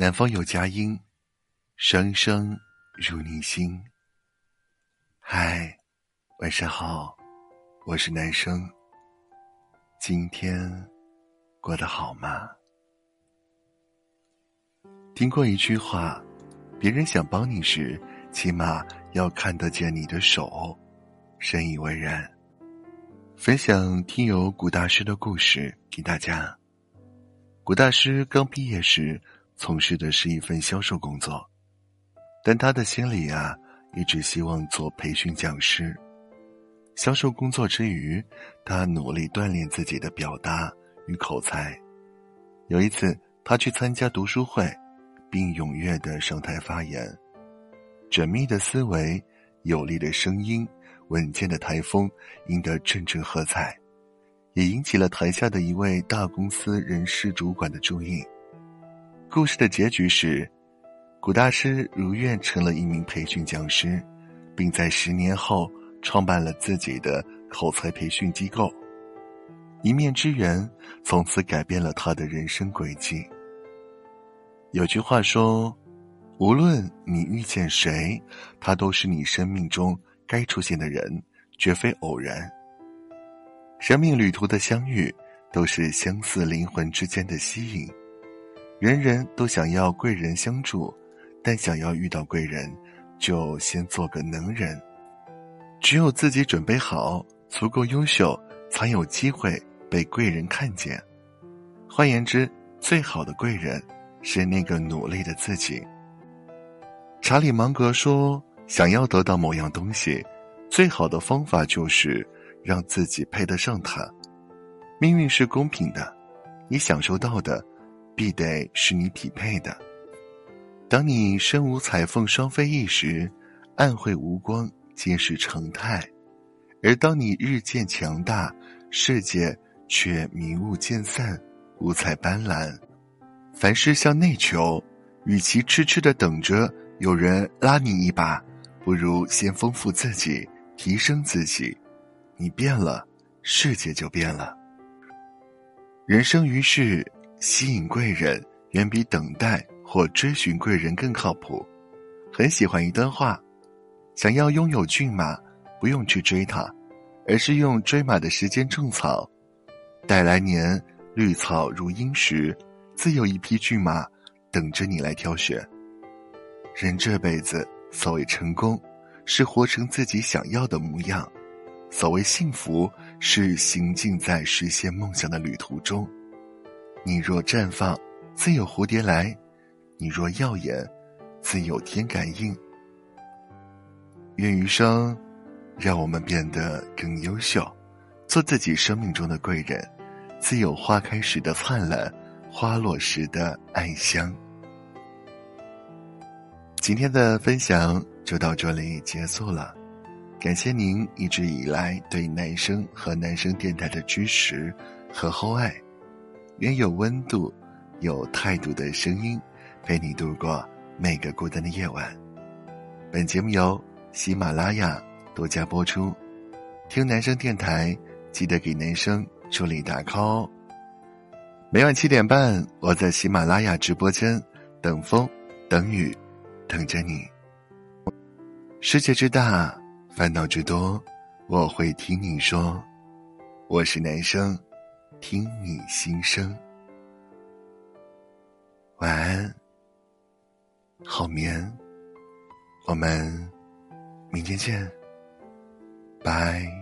南方有佳音，声声入你心。嗨，晚上好，我是男生。今天过得好吗？听过一句话，别人想帮你时，起码要看得见你的手。深以为然。分享听友古大师的故事给大家。古大师刚毕业时。从事的是一份销售工作，但他的心里啊，一直希望做培训讲师。销售工作之余，他努力锻炼自己的表达与口才。有一次，他去参加读书会，并踊跃的上台发言，缜密的思维、有力的声音、稳健的台风，赢得阵阵喝彩，也引起了台下的一位大公司人事主管的注意。故事的结局是，古大师如愿成了一名培训讲师，并在十年后创办了自己的口才培训机构。一面之缘，从此改变了他的人生轨迹。有句话说：“无论你遇见谁，他都是你生命中该出现的人，绝非偶然。”生命旅途的相遇，都是相似灵魂之间的吸引。人人都想要贵人相助，但想要遇到贵人，就先做个能人。只有自己准备好，足够优秀，才有机会被贵人看见。换言之，最好的贵人是那个努力的自己。查理芒格说：“想要得到某样东西，最好的方法就是让自己配得上它。命运是公平的，你享受到的。”必得是你匹配的。当你身无彩凤双飞翼时，暗会无光皆是常态；而当你日渐强大，世界却迷雾渐散，五彩斑斓。凡事向内求，与其痴痴的等着有人拉你一把，不如先丰富自己，提升自己。你变了，世界就变了。人生于世。吸引贵人远比等待或追寻贵人更靠谱。很喜欢一段话：想要拥有骏马，不用去追它，而是用追马的时间种草。待来年绿草如茵时，自有一匹骏马等着你来挑选。人这辈子，所谓成功，是活成自己想要的模样；所谓幸福，是行进在实现梦想的旅途中。你若绽放，自有蝴蝶来；你若耀眼，自有天感应。愿余生，让我们变得更优秀，做自己生命中的贵人，自有花开时的灿烂，花落时的暗香。今天的分享就到这里结束了，感谢您一直以来对男生和男生电台的支持和厚爱。愿有温度、有态度的声音，陪你度过每个孤单的夜晚。本节目由喜马拉雅独家播出。听男生电台，记得给男生助力打 call 哦。每晚七点半，我在喜马拉雅直播间等风等雨，等着你。世界之大，烦恼之多，我会听你说。我是男生。听你心声，晚安，好眠，我们明天见，拜。